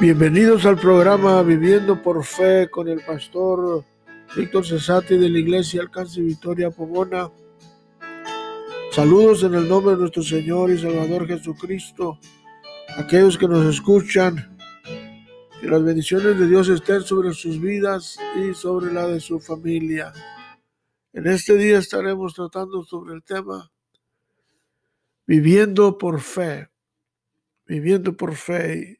Bienvenidos al programa Viviendo por Fe con el pastor Víctor Cesati de la Iglesia Alcance Victoria Pomona. Saludos en el nombre de nuestro Señor y Salvador Jesucristo. Aquellos que nos escuchan, que las bendiciones de Dios estén sobre sus vidas y sobre la de su familia. En este día estaremos tratando sobre el tema Viviendo por Fe. Viviendo por Fe.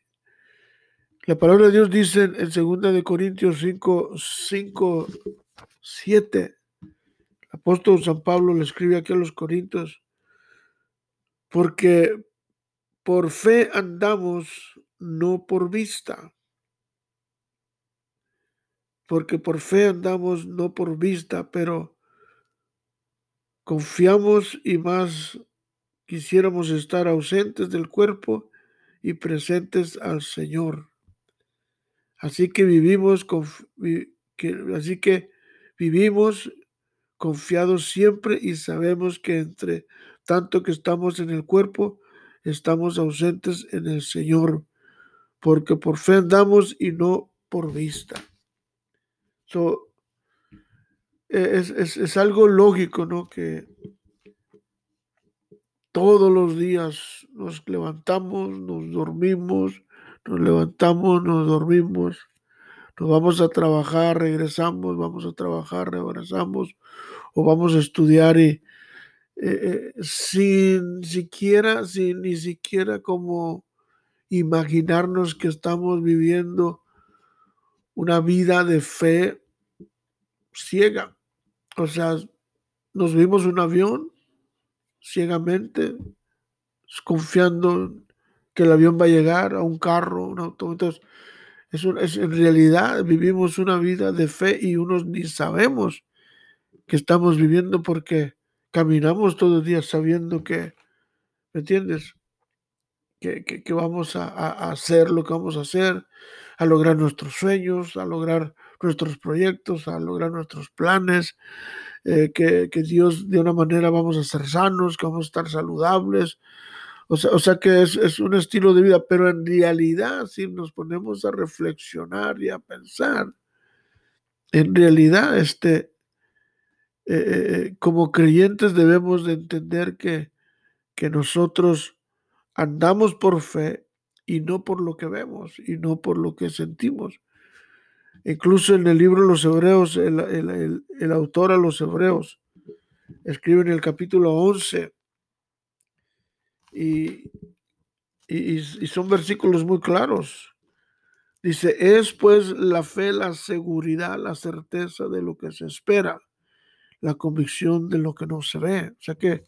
La palabra de Dios dice en 2 de Corintios 5, 5, 7. El apóstol San Pablo le escribe aquí a los Corintios, porque por fe andamos, no por vista. Porque por fe andamos, no por vista, pero confiamos y más quisiéramos estar ausentes del cuerpo y presentes al Señor. Así que vivimos, así que vivimos confiados siempre y sabemos que entre tanto que estamos en el cuerpo, estamos ausentes en el Señor, porque por fe andamos y no por vista. es, es, algo lógico, ¿no? Que todos los días nos levantamos, nos dormimos, nos levantamos, nos dormimos, nos vamos a trabajar, regresamos, vamos a trabajar, regresamos, o vamos a estudiar y eh, eh, sin siquiera, sin ni siquiera como imaginarnos que estamos viviendo una vida de fe ciega. O sea, nos vimos un avión ciegamente, confiando que el avión va a llegar a un carro, un auto. Entonces, es, en realidad vivimos una vida de fe y unos ni sabemos que estamos viviendo porque caminamos todos los días sabiendo que, ¿me entiendes? Que, vamos a, a, hacer lo que vamos a hacer, a lograr nuestros sueños, a lograr nuestros proyectos, a lograr nuestros planes, eh, que, que, Dios de una manera vamos a ser sanos, que vamos a estar saludables, o sea, que es, un estilo de vida, pero en realidad si nos ponemos a reflexionar y a pensar, en realidad este, eh, eh, como creyentes debemos de entender que, que nosotros andamos por fe y no por lo que vemos y no por lo que sentimos. Incluso en el libro de los Hebreos, el, el autor a los Hebreos escribe en el capítulo 11, y, y, son versículos muy claros. Dice, es pues la fe, la seguridad, la certeza de lo que se espera, la convicción de lo que no se ve. O sea que,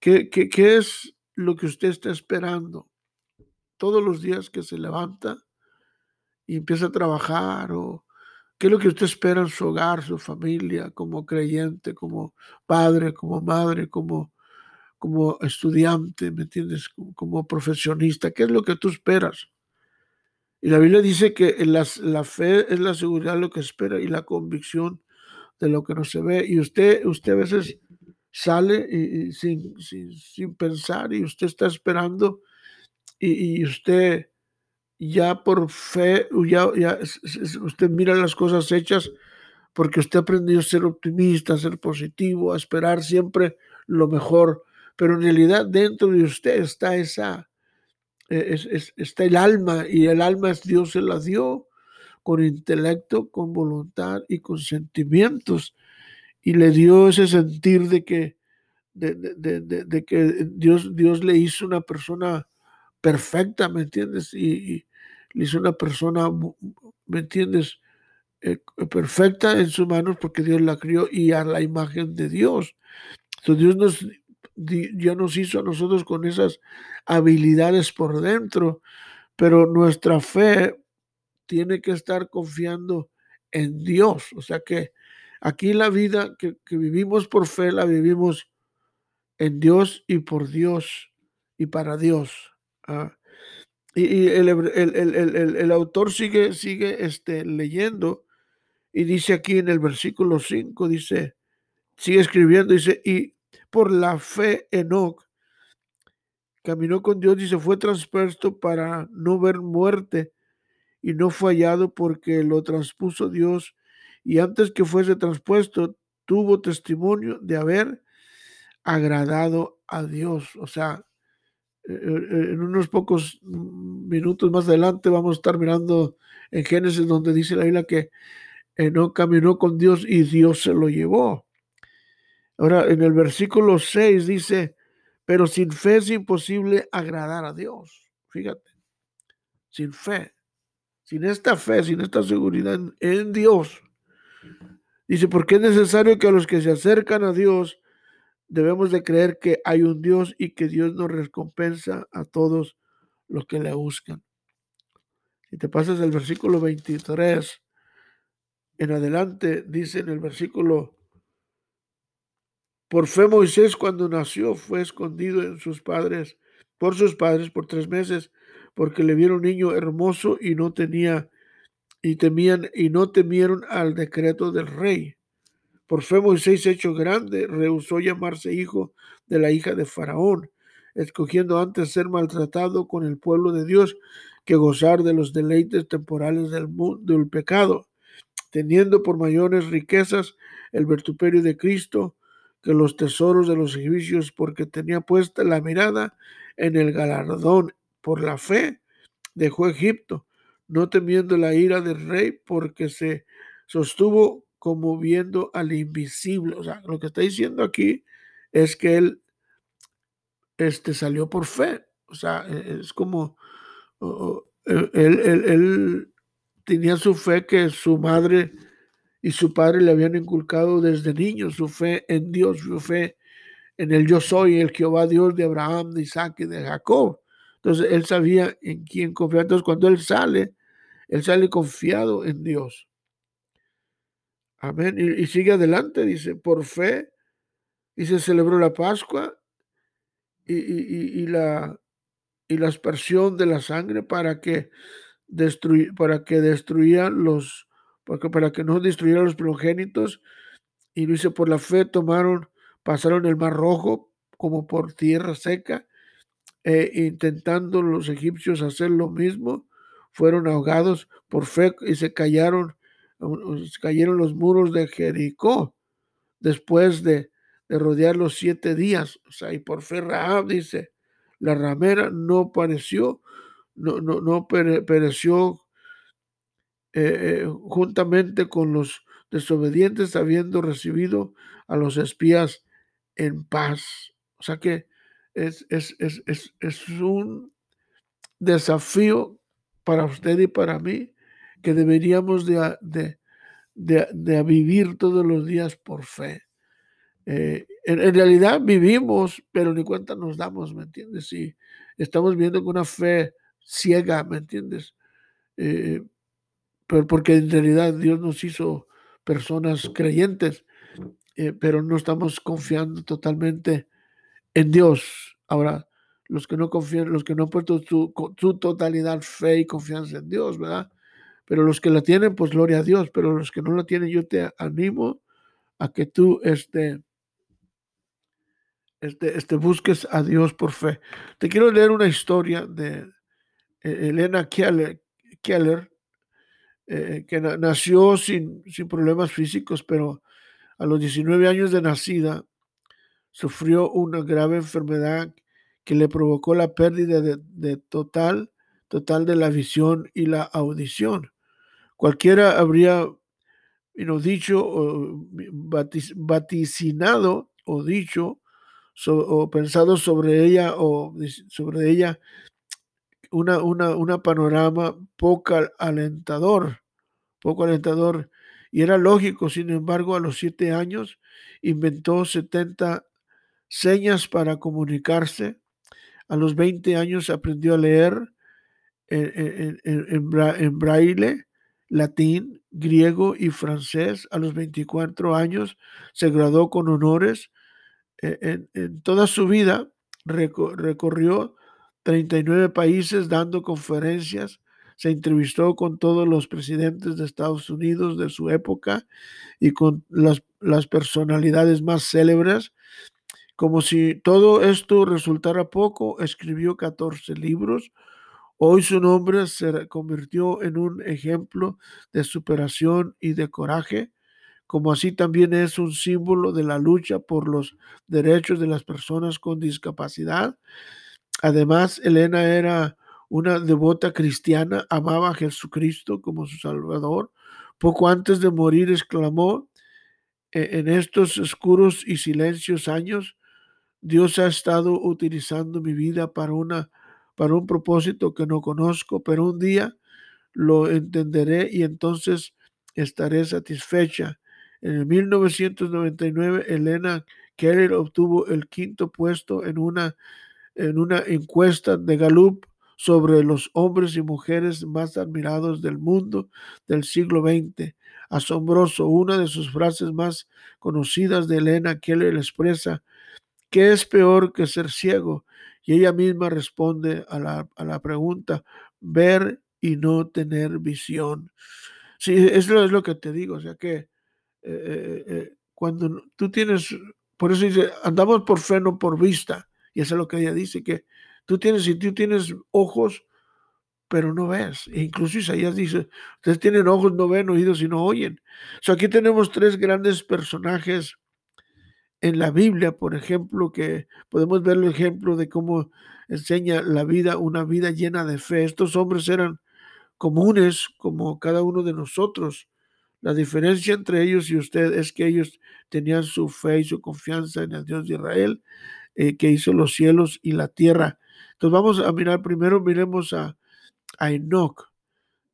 ¿qué, qué, es lo que usted está esperando? Todos los días que se levanta y empieza a trabajar o qué es lo que usted espera en su hogar, su familia, como creyente, como padre, como madre, como como estudiante, ¿me entiendes? Como, profesionista, ¿qué es lo que tú esperas? Y la Biblia dice que la, fe es la seguridad de lo que espera y la convicción de lo que no se ve. Y usted, usted a veces sale y, sin, sin, pensar y usted está esperando y, usted ya por fe, ya, ya, usted mira las cosas hechas porque usted aprendió a ser optimista, a ser positivo, a esperar siempre lo mejor pero en realidad dentro de usted está esa, e, está el alma y el alma es Dios se la dio con intelecto, con voluntad y con sentimientos y le dio ese sentir de que, de, que Dios, Dios le hizo una persona perfecta, ¿me entiendes? Y, le hizo una persona, ¿me entiendes? Eh, perfecta en sus manos porque Dios la crió y a la imagen de Dios. Entonces Dios nos ya nos hizo a nosotros con esas habilidades por dentro, pero nuestra fe tiene que estar confiando en Dios. O sea que aquí la vida que, vivimos por fe la vivimos en Dios y por Dios y para Dios. ¿ah? Y, el, el, autor sigue, sigue este, leyendo y dice aquí en el versículo 5, dice, sigue escribiendo, dice, y por la fe Enoch caminó con Dios y se fue transpuesto para no ver muerte y no fue hallado porque lo transpuso Dios y antes que fuese transpuesto tuvo testimonio de haber agradado a Dios. O sea, eh, eh, en unos pocos minutos más adelante vamos a estar mirando en Génesis donde dice la Biblia que no caminó con Dios y Dios se lo llevó. Ahora, en el versículo 6 dice, pero sin fe es imposible agradar a Dios. Fíjate, sin fe, sin esta fe, sin esta seguridad en, Dios. Dice, porque es necesario que a los que se acercan a Dios debemos de creer que hay un Dios y que Dios nos recompensa a todos los que le buscan. Si te pasas el versículo 23 en adelante, dice en el versículo por fe Moisés cuando nació fue escondido en sus padres, por sus padres por tres meses, porque le vieron niño hermoso y no tenía y temían y no temieron al decreto del rey. Por fe Moisés hecho grande rehusó llamarse hijo de la hija de Faraón, escogiendo antes ser maltratado con el pueblo de Dios que gozar de los deleites temporales del mundo del pecado, teniendo por mayores riquezas el vertuperio de Cristo que los tesoros de los egipcios, porque tenía puesta la mirada en el galardón. Por la fe dejó Egipto, no temiendo la ira del rey, porque se sostuvo como viendo al invisible. O sea, lo que está diciendo aquí es que él este, salió por fe. O sea, e, es como él, él tenía su fe que su madre y su padre le habían inculcado desde niño su fe en Dios, su fe en el yo soy, el Jehová Dios de Abraham, de Isaac y de Jacob. Entonces él sabía en quién confiar. Entonces cuando él sale, él sale confiado en Dios. Amén. Y, sigue adelante, dice, por fe, y se celebró la Pascua y, y, la, y la aspersión de la sangre para que, para que los porque para que no destruyeran los primogénitos, y lo hice por la fe, tomaron, pasaron el mar rojo como por tierra seca, e intentando los egipcios hacer lo mismo, fueron ahogados por fe y se cayeron, cayeron los muros de Jericó después de, de rodear los siete días. O sea, y por fe Rahab dice, la ramera no pareció, no, no, no pereció eh, juntamente con los desobedientes, habiendo recibido a los espías en paz. O sea que es, es, es, es un desafío para usted y para mí que deberíamos de, de, de, vivir todos los días por fe. Eh, en, realidad vivimos, pero ni cuenta nos damos, ¿me entiendes? Y estamos viendo con una fe ciega, ¿me entiendes? Eh, porque en realidad Dios nos hizo personas creyentes, eh, pero no estamos confiando totalmente en Dios. Ahora, los que no confían, los que no han puesto su, totalidad fe y confianza en Dios, ¿verdad? Pero los que la tienen, pues gloria a Dios, pero los que no la tienen, yo te animo a que tú este, este, este busques a Dios por fe. Te quiero leer una historia de eh, Elena Keller eh, que nació sin, sin problemas físicos, pero a los 19 años de nacida sufrió una grave enfermedad que le provocó la pérdida de, total, total de la visión y la audición. Cualquiera habría dicho, o vaticinado o dicho o pensado sobre ella o sobre ella una, una, una panorama poco alentador, poco alentador. Y era lógico, sin embargo, a los siete años inventó 70 señas para comunicarse. A los 20 años aprendió a leer en, en, braille, latín, griego y francés. A los 24 años se graduó con honores. E, en, toda su vida recorrió 39 países dando conferencias, se entrevistó con todos los presidentes de Estados Unidos de su época y con las, personalidades más célebres. Como si todo esto resultara poco, escribió 14 libros, Hoy su nombre se convirtió en un ejemplo de superación y de coraje, como así también es un símbolo de la lucha por los derechos de las personas con discapacidad. Además, Elena era una devota cristiana, amaba a Jesucristo como su Salvador. Poco antes de morir exclamó, e-, en estos oscuros y silencios años, Dios ha estado utilizando mi vida para, una, para un propósito que no conozco, pero un día lo entenderé y entonces estaré satisfecha. En el 1999, Elena Keller obtuvo el quinto puesto en una, en una encuesta de Gallup sobre los hombres y mujeres más admirados del mundo del siglo XX. Asombroso, una de sus frases más conocidas de Elena Keller expresa, ¿Qué es peor que ser ciego? Y ella misma responde a la, pregunta, ver y no tener visión. Sí, eso es lo que te digo, o sea que eh, eh, eh, cuando tú tienes, por eso dice, andamos por fe, no por vista, y eso es lo que ella dice, que tú tienes, si tú tienes ojos, pero no ves. E incluso Isaías dice, ustedes tienen ojos, no ven, oídos y no oyen. O sea, aquí tenemos tres grandes personajes en la Biblia, por ejemplo, que podemos ver el ejemplo de cómo enseña la vida, una vida llena de fe. Estos hombres eran comunes como cada uno de nosotros. La diferencia entre ellos y usted es que ellos tenían su fe y su confianza en el Dios de Israel, eh, que hizo los cielos y la tierra. Entonces vamos a mirar, primero miremos a, a Enoch.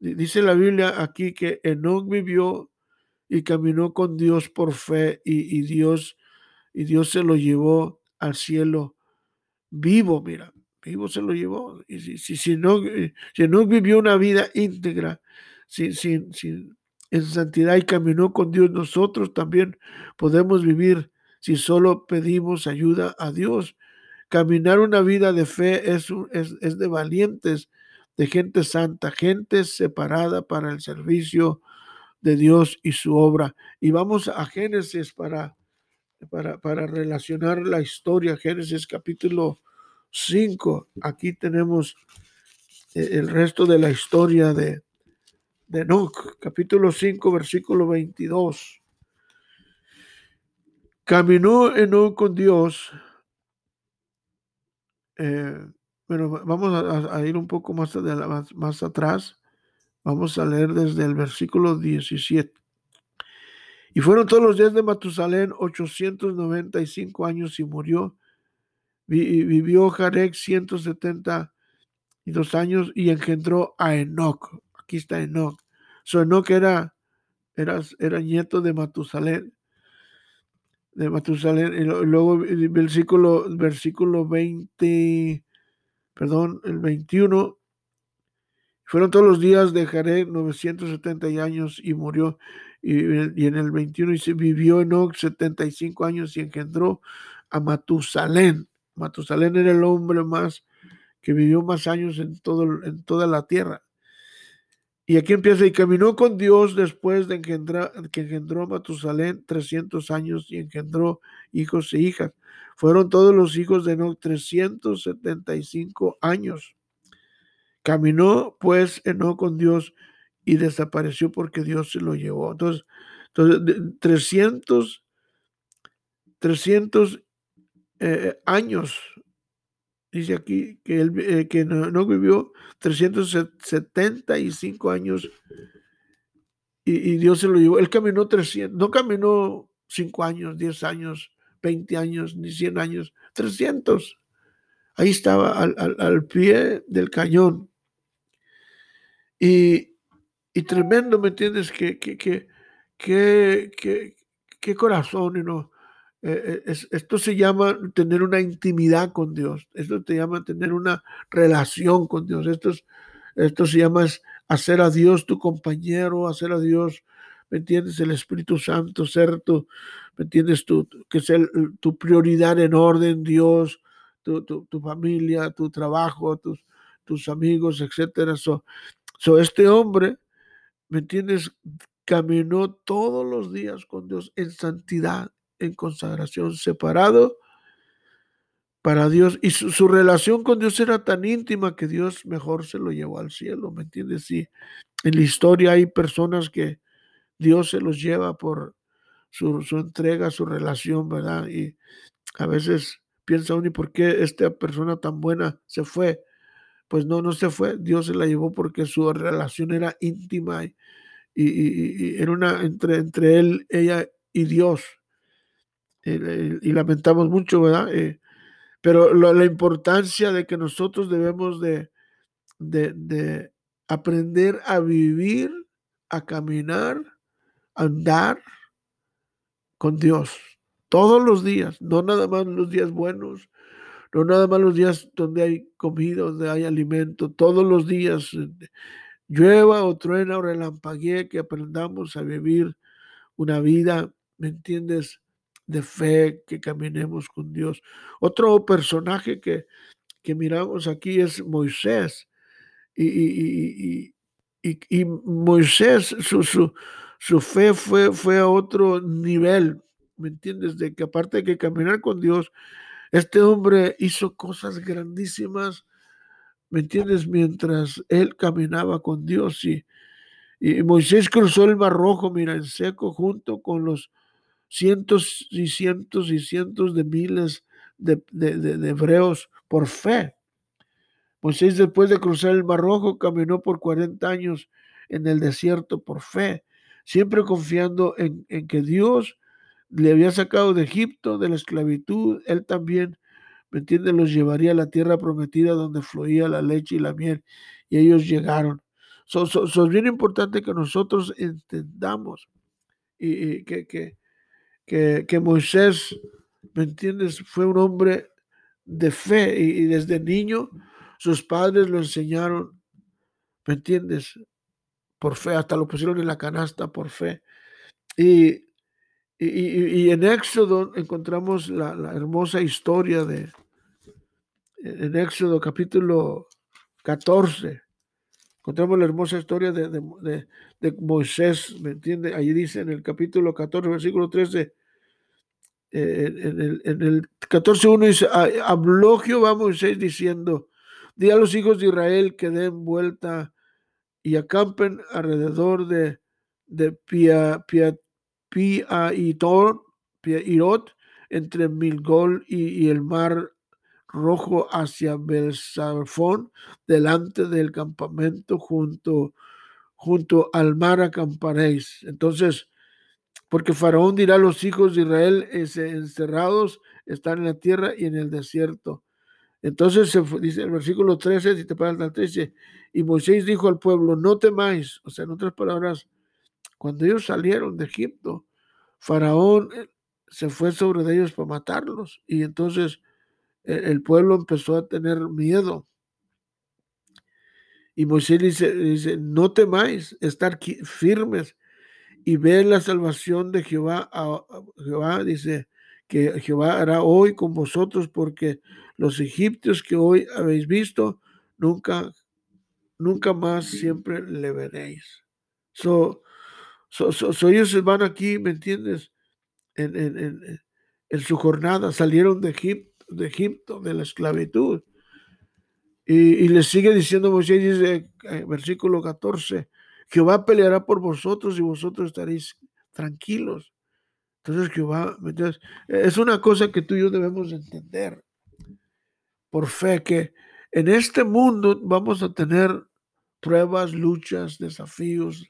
Dice la Biblia aquí que Enoch vivió y caminó con Dios por fe y, y Dios y Dios se lo llevó al cielo vivo, mira, vivo se lo llevó. Y si, si, no, eh, si vivió una vida íntegra, sin, sin, en santidad y caminó con Dios, nosotros también podemos vivir si solo pedimos ayuda a Dios. Caminar una vida de fe es, es, es de valientes, de gente santa, gente separada para el servicio de Dios y su obra. Y vamos a Génesis para para, relacionar la historia, Génesis capítulo 5. Aquí tenemos eh, el resto de la historia de, de Enoch, capítulo 5, versículo 22. Caminó Enoch con Dios. Eh, bueno, vamos a, ir un poco más, atrás. Vamos a leer desde el versículo 17. Y fueron todos los días de Matusalén 895 años y murió. vivió Jarek 172 años y engendró a Enoch. Aquí está Enoch. So Enoch era, era, era nieto de Matusalén. De Matusalén. Y luego el versículo, versículo 20, perdón, el 21 fueron todos los días de Jared 970 años y murió. Y, en el 21 y vivió Enoch 75 años y engendró a Matusalén. Matusalén era el hombre más que vivió más años en, todo, en toda la tierra. Y aquí empieza, y caminó con Dios después de que engendró a Matusalén 300 años y engendró hijos e hijas. Fueron todos los hijos de Enoch 375 años. Caminó pues Enoch con Dios y desapareció porque Dios se lo llevó. Entonces, entonces 300, 300 eh, años, dice aquí que, él, eh, que no, vivió 375 años y, y, Dios se lo llevó. Él caminó 300, no caminó 5 años, 10 años, 20 años, ni 100 años, 300. Ahí estaba al, al, al pie del cañón. Y, y tremendo, ¿me entiendes? Que, que, que, que, que, corazón, ¿no? Eh, esto se llama tener una intimidad con Dios. Esto te llama tener una relación con Dios. Esto, esto se llama hacer a Dios tu compañero, hacer a Dios, ¿me entiendes? El Espíritu Santo, ser tu, ¿me entiendes? Que sea tu prioridad en orden, Dios, tu, tu, familia, tu trabajo, tus, tus amigos, etcétera. So, este hombre, ¿me entiendes? Caminó todos los días con Dios en santidad, en consagración, separado para Dios. Y su, relación con Dios era tan íntima que Dios mejor se lo llevó al cielo, ¿me entiendes? Sí, en la historia hay personas que Dios se los lleva por su, su entrega, su relación, ¿verdad? Y a veces piensa uno, ¿y por qué esta persona tan buena se fue? Pues no, no se fue, Dios se la llevó porque su relación era íntima y, y, era una entre, entre él, ella y Dios. Y, lamentamos mucho, ¿verdad? Eh, pero la importancia de que nosotros debemos de, de, aprender a vivir, a caminar, a andar con Dios todos los días, no nada más los días buenos, no nada más los días donde hay comida, donde hay alimento, todos los días, eh, llueva o truena o relampaguee, que aprendamos a vivir una vida, ¿me entiendes? De fe, que caminemos con Dios. Otro personaje que, que miramos aquí es Moisés. Y, y, Moisés, su, su, su, fe fue, fue a otro nivel, ¿me entiendes? De que aparte de que caminar con Dios, este hombre hizo cosas grandísimas, ¿me entiendes? Mientras él caminaba con Dios y, y Moisés cruzó el Mar Rojo, mira, en seco, junto con los cientos y cientos y cientos de miles de, de hebreos por fe. Moisés después de cruzar el Mar Rojo caminó por 40 años en el desierto por fe, siempre confiando en, en que Dios le había sacado de Egipto, de la esclavitud, él también, ¿me entiendes?, los llevaría a la tierra prometida donde fluía la leche y la miel, y ellos llegaron. es bien importante que nosotros entendamos y, que, que, que, Moisés, ¿me entiendes?, fue un hombre de fe y desde niño sus padres lo enseñaron, ¿me entiendes? Por fe, hasta lo pusieron en la canasta por fe. Y, y, en Éxodo encontramos la, hermosa historia de, en Éxodo capítulo 14, encontramos la hermosa historia de, de, Moisés, ¿me entiende? Ahí dice en el capítulo 14, versículo 13, eh, en, el, en el 14.1 dice, habló Jehová a Moisés diciendo, Di a los hijos de Israel que den vuelta y acampen alrededor de, de Pia, Pia, Pia y Irot, entre Milgol y, el mar rojo hacia Belsafón, delante del campamento junto, junto al mar acamparéis. Entonces, porque Faraón dirá a los hijos de Israel encerrados están en la tierra y en el desierto. Entonces se dice el versículo 13, si te paras al 13, y Moisés dijo al pueblo, no temáis, o sea, en otras palabras, cuando ellos salieron de Egipto, Faraón eh, se fue sobre ellos para matarlos, y entonces e, el pueblo empezó a tener miedo. Y Moisés dice no temáis, estar firmes y ver la salvación de Jehová. Jehová dice que Jehová hará hoy con vosotros porque los egipcios que hoy habéis visto, nunca, nunca más siempre le veréis. So, so, so, ellos van aquí, ¿me entiendes? En, en, en, su jornada salieron de Egipto, de Egipto, de la esclavitud. Y, y le sigue diciendo Moisés, dice, eh, versículo 14, Jehová peleará por vosotros y vosotros estaréis tranquilos. Entonces Jehová, es una cosa que tú y yo debemos entender por fe que en este mundo vamos a tener pruebas, luchas, desafíos,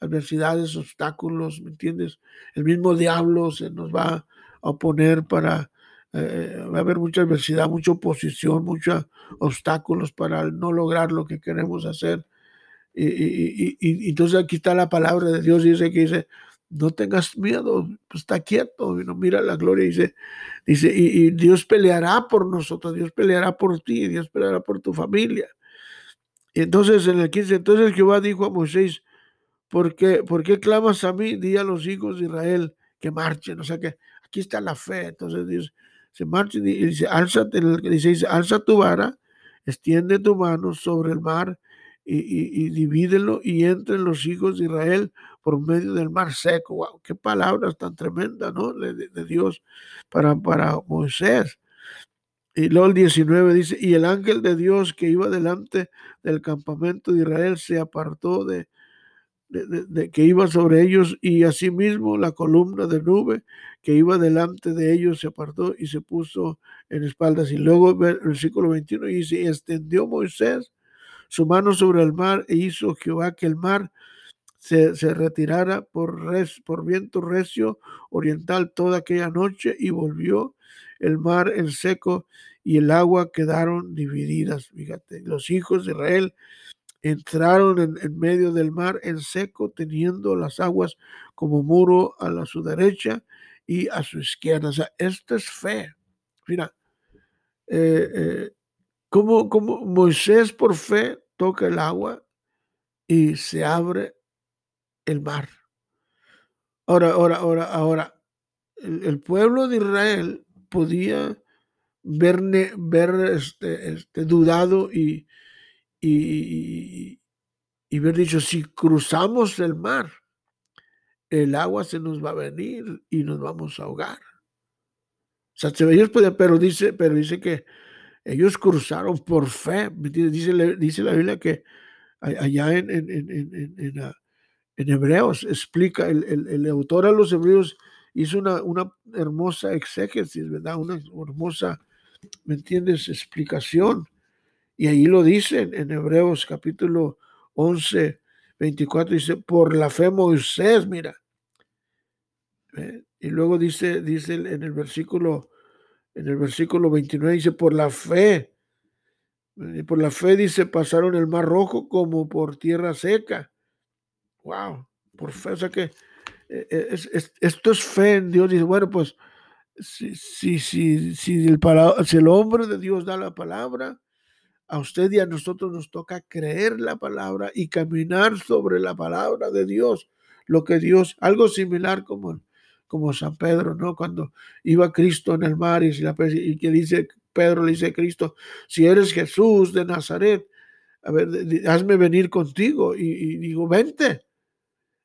adversidades, obstáculos, ¿me entiendes? El mismo diablo se nos va a oponer para, eh, va a haber mucha adversidad, mucha oposición, muchos obstáculos para no lograr lo que queremos hacer. Y, y, y, entonces aquí está la palabra de Dios, dice que dice, no tengas miedo, está quieto, no mira la gloria, dice, dice, y, Dios peleará por nosotros, Dios peleará por ti, Dios peleará por tu familia. Y entonces en el 15, entonces Jehová dijo a Moisés, ¿por qué, ¿por qué clamas a mí? Di a los hijos de Israel que marchen, o sea que aquí está la fe, entonces Dios se marcha y dice, alza, dice, alza tu vara, extiende tu mano sobre el mar y, divídelo y entren los hijos de Israel por medio del mar seco. Wow, qué palabras tan tremendas, ¿no? De, Dios para, para Moisés. Y luego el 19 dice, y el ángel de Dios que iba delante del campamento de Israel se apartó de, de, que iba sobre ellos y asimismo la columna de nube que iba delante de ellos se apartó y se puso en espaldas. Y luego el versículo 21 dice, y extendió Moisés su mano sobre el mar e hizo Jehová que el mar se, se retirara por, res, por viento recio oriental toda aquella noche y volvió el mar en seco y el agua quedaron divididas. Fíjate, los hijos de Israel entraron en, medio del mar en seco, teniendo las aguas como muro a, su derecha y a su izquierda. O sea, esto es fe. Mira, eh, eh, como, como Moisés por fe toca el agua y se abre el mar. Ahora, ahora, ahora, ahora, el, pueblo de Israel podía ver, ver este, este, dudado y, y, y haber dicho, si cruzamos el mar, el agua se nos va a venir y nos vamos a ahogar. O sea, ellos pueden, pero dice, pero dice que ellos cruzaron por fe. Dice, dice la Biblia que allá en, en, Hebreos explica, el, autor a los Hebreos hizo una, hermosa exégesis, ¿verdad? Una hermosa, ¿me entiendes?, explicación y ahí lo dice en Hebreos capítulo 11, 24, dice, por la fe Moisés, mira. Y luego dice, dice en el versículo, en el versículo 29, dice, por la fe. Y por la fe, dice, pasaron el mar rojo como por tierra seca. Wow, por fe. O sea que eh, eh, es, esto es fe en Dios. Dice, bueno, pues si, si, si, si el hombre de Dios da la palabra, a usted y a nosotros nos toca creer la palabra y caminar sobre la palabra de Dios, lo que Dios, algo similar como, como San Pedro, ¿no? Cuando iba Cristo en el mar y, y que dice, Pedro le dice a Cristo, si eres Jesús de Nazaret, a ver, hazme venir contigo. Y, digo, vente.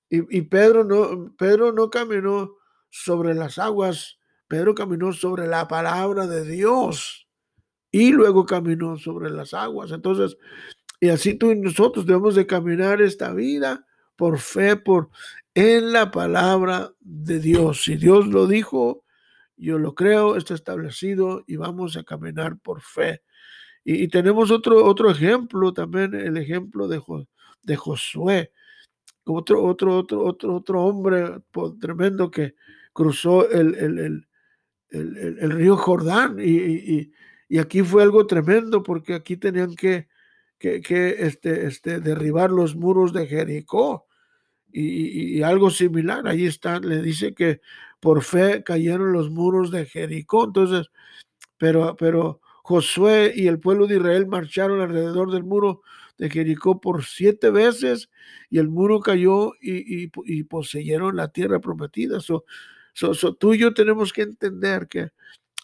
Y, y, Pedro, no, Pedro no caminó sobre las aguas, Pedro caminó sobre la palabra de Dios y luego caminó sobre las aguas. Entonces, y así tú y nosotros debemos de caminar esta vida por fe, por en la palabra de Dios. Si Dios lo dijo, yo lo creo, está establecido y vamos a caminar por fe. Y, tenemos otro, otro ejemplo también, el ejemplo de, Josué, otro, otro, otro, otro, otro hombre tremendo que cruzó el, el, el, el río Jordán y, y aquí fue algo tremendo porque aquí tenían que, que, este, este, derribar los muros de Jericó. Y, algo similar, ahí está, le dice que por fe cayeron los muros de Jericó. Entonces, pero, pero Josué y el pueblo de Israel marcharon alrededor del muro de Jericó por siete veces y el muro cayó y, y, poseyeron la tierra prometida. So, tú y yo tenemos que entender que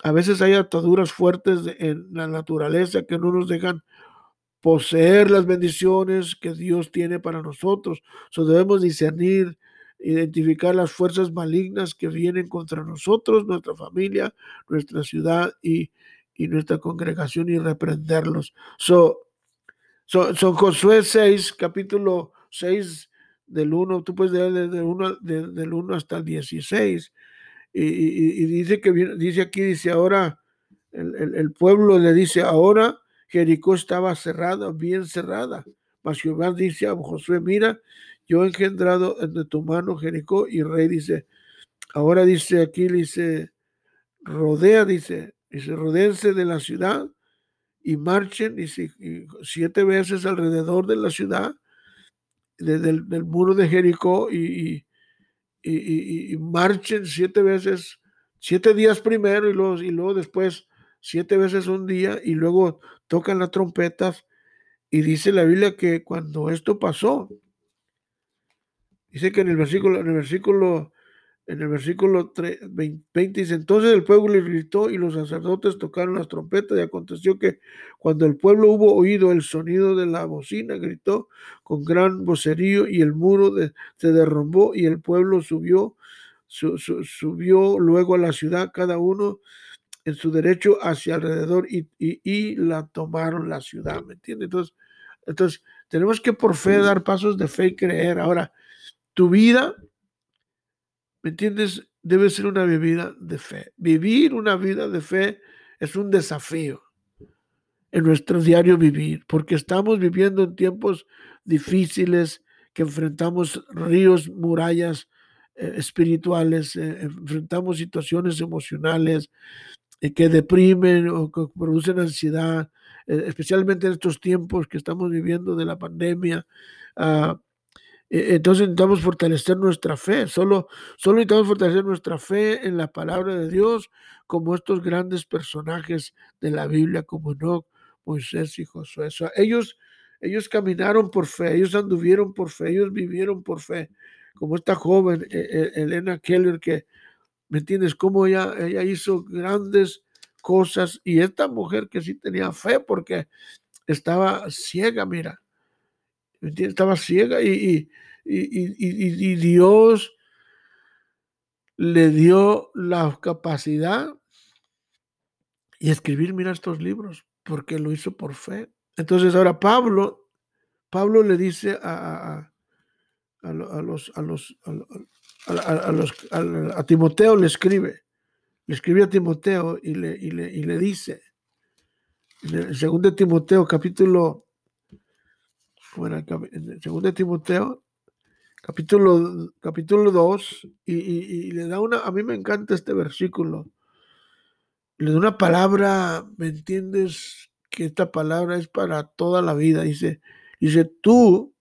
a veces hay ataduras fuertes en la naturaleza que no nos dejan poseer las bendiciones que Dios tiene para nosotros. So debemos discernir, identificar las fuerzas malignas que vienen contra nosotros, nuestra familia, nuestra ciudad y, nuestra congregación y reprenderlos. So, so, Josué 6, capítulo 6 del 1, tú puedes leer desde 1, del 1 hasta el 16 y, dice que dice aquí, dice ahora, el, pueblo le dice, ahora Jericó estaba cerrada, bien cerrada. Mas Jehová dice a Josué, mira, yo he engendrado de tu mano Jericó, y rey dice, ahora dice aquí, dice, rodea, dice, dice, rodeense de la ciudad y marchen, dice, siete veces alrededor de la ciudad, desde el del muro de Jericó, y, y, marchen siete veces, siete días primero y luego, y luego después siete veces un día y luego tocan las trompetas y dice la Biblia que cuando esto pasó, dice que en el versículo, en el versículo en el versículo 20 dice, entonces el pueblo gritó y los sacerdotes tocaron las trompetas y aconteció que cuando el pueblo hubo oído el sonido de la bocina, gritó con gran vocerío y el muro se derrumbó y el pueblo subió, subió luego a la ciudad, cada uno en su derecho hacia alrededor y, la tomaron la ciudad, ¿me entiendes? Entonces, entonces, tenemos que por fe dar pasos de fe y creer. Ahora, tu vida, ¿me entiendes? Debe ser una vida de fe. Vivir una vida de fe es un desafío en nuestro diario vivir, porque estamos viviendo en tiempos difíciles, que enfrentamos ríos, murallas eh, espirituales, eh, enfrentamos situaciones emocionales que deprimen o que producen ansiedad, especialmente en estos tiempos que estamos viviendo de la pandemia. Ah, e, entonces necesitamos fortalecer nuestra fe, solo, solo necesitamos fortalecer nuestra fe en la palabra de Dios, como estos grandes personajes de la Biblia, como Enoch, Moisés y Josué. ellos, ellos caminaron por fe, ellos anduvieron por fe, ellos vivieron por fe, como esta joven e, e, Elena Keller, que, ¿me entiendes? Cómo ella, ella hizo grandes cosas y esta mujer que sí tenía fe porque estaba ciega, mira. Estaba ciega y, y Dios le dio la capacidad y escribir, mira, estos libros porque lo hizo por fe. Entonces ahora Pablo, Pablo le dice a, a, los, a los, a, los, a, Timoteo le escribe, le escribe a Timoteo y le, y le, y le dice, en el segundo de Timoteo, capítulo, bueno, segundo de Timoteo, capítulo, capítulo 2, y, y, le da una, a mí me encanta este versículo, le da una palabra, ¿me entiendes? Que esta palabra es para toda la vida. Dice, dice, tú,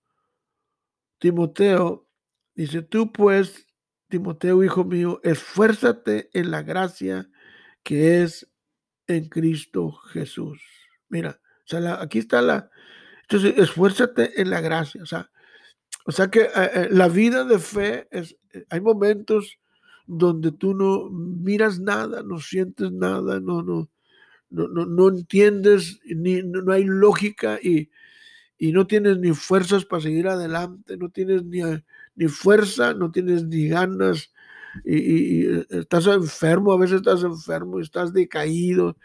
Timoteo, dice, tú pues, Timoteo, hijo mío, esfuérzate en la gracia que es en Cristo Jesús. Mira, aquí está la, entonces, esfuérzate en la gracia. O sea, o sea que eh, eh, la vida de fe es, eh, hay momentos donde tú no miras nada, no sientes nada, no, no, no, no, entiendes, ni, no, hay lógica y, no tienes ni fuerzas para seguir adelante, no tienes ni, ni fuerza, no tienes ni ganas y, y, estás enfermo, a veces estás enfermo, estás decaído.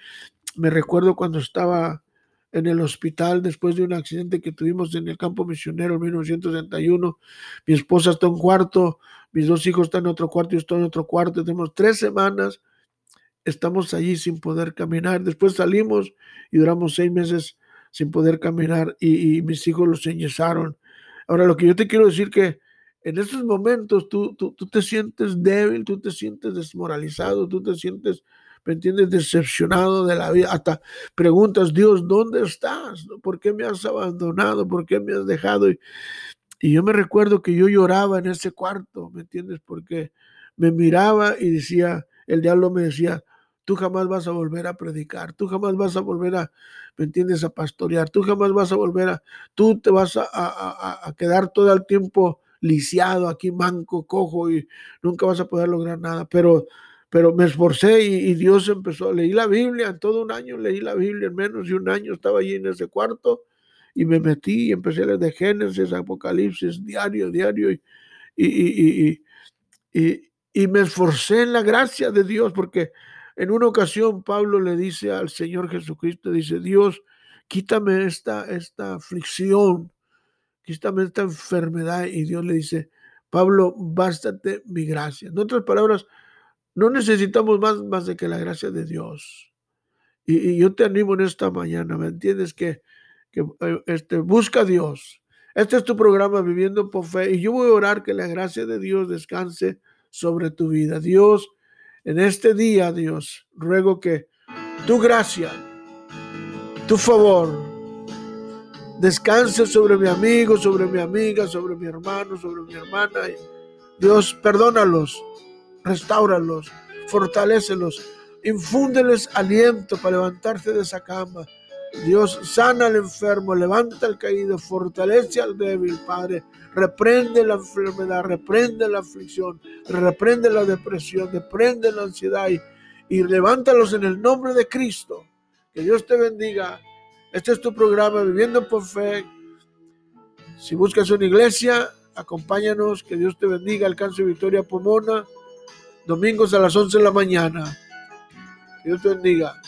Me recuerdo cuando estaba en el hospital después de un accidente que tuvimos en el campo misionero en 1961. Mi esposa está en un cuarto, mis dos hijos están en otro cuarto, yo estoy en otro cuarto. Tenemos tres semanas, estamos allí sin poder caminar. Después salimos y duramos seis meses sin poder caminar y, mis hijos los enyesaron. Ahora, lo que yo te quiero decir que en esos momentos tú, tú, tú te sientes débil, tú te sientes desmoralizado, tú te sientes ¿me entiendes? Decepcionado de la vida. Hasta preguntas, Dios, ¿dónde estás? ¿Por qué me has abandonado? ¿Por qué me has dejado? Y, yo me recuerdo que yo lloraba en ese cuarto, ¿me entiendes? Porque me miraba y decía, el diablo me decía, tú jamás vas a volver a predicar, tú jamás vas a volver a, ¿me entiendes?, a pastorear, tú jamás vas a volver a, tú te vas a, a, a quedar todo el tiempo lisiado, aquí manco, cojo y nunca vas a poder lograr nada. Pero pero me esforcé y, Dios empezó, leí la Biblia, en todo un año leí la Biblia, en menos de un año estaba allí en ese cuarto y me metí y empecé a leer de Génesis, Apocalipsis, diario, diario, y, y, y, y, me esforcé en la gracia de Dios, porque en una ocasión Pablo le dice al Señor Jesucristo, dice, Dios, quítame esta, esta aflicción, quítame esta enfermedad, y Dios le dice, Pablo, bástate mi gracia. En otras palabras, no necesitamos más, más de que la gracia de Dios. Y, yo te animo en esta mañana, ¿me entiendes? Que, que eh, este, busca a Dios. Este es tu programa Viviendo por Fe. Y yo voy a orar que la gracia de Dios descanse sobre tu vida. Dios, en este día, Dios, ruego que tu gracia, tu favor, descanse sobre mi amigo, sobre mi amiga, sobre mi hermano, sobre mi hermana. Dios, perdónalos restauralos, fortalecelos, infúndeles aliento para levantarse de esa cama. Dios sana al enfermo, levanta al caído, fortalece al débil, Padre. Reprende la enfermedad, reprende la aflicción, reprende la depresión, reprende la ansiedad y levántalos en el nombre de Cristo. Que Dios te bendiga. Este es tu programa Viviendo por Fe. Si buscas una iglesia, acompáñanos. Que Dios te bendiga. Alcance Victoria Pomona domingos a las 11 de la mañana. Dios te bendiga.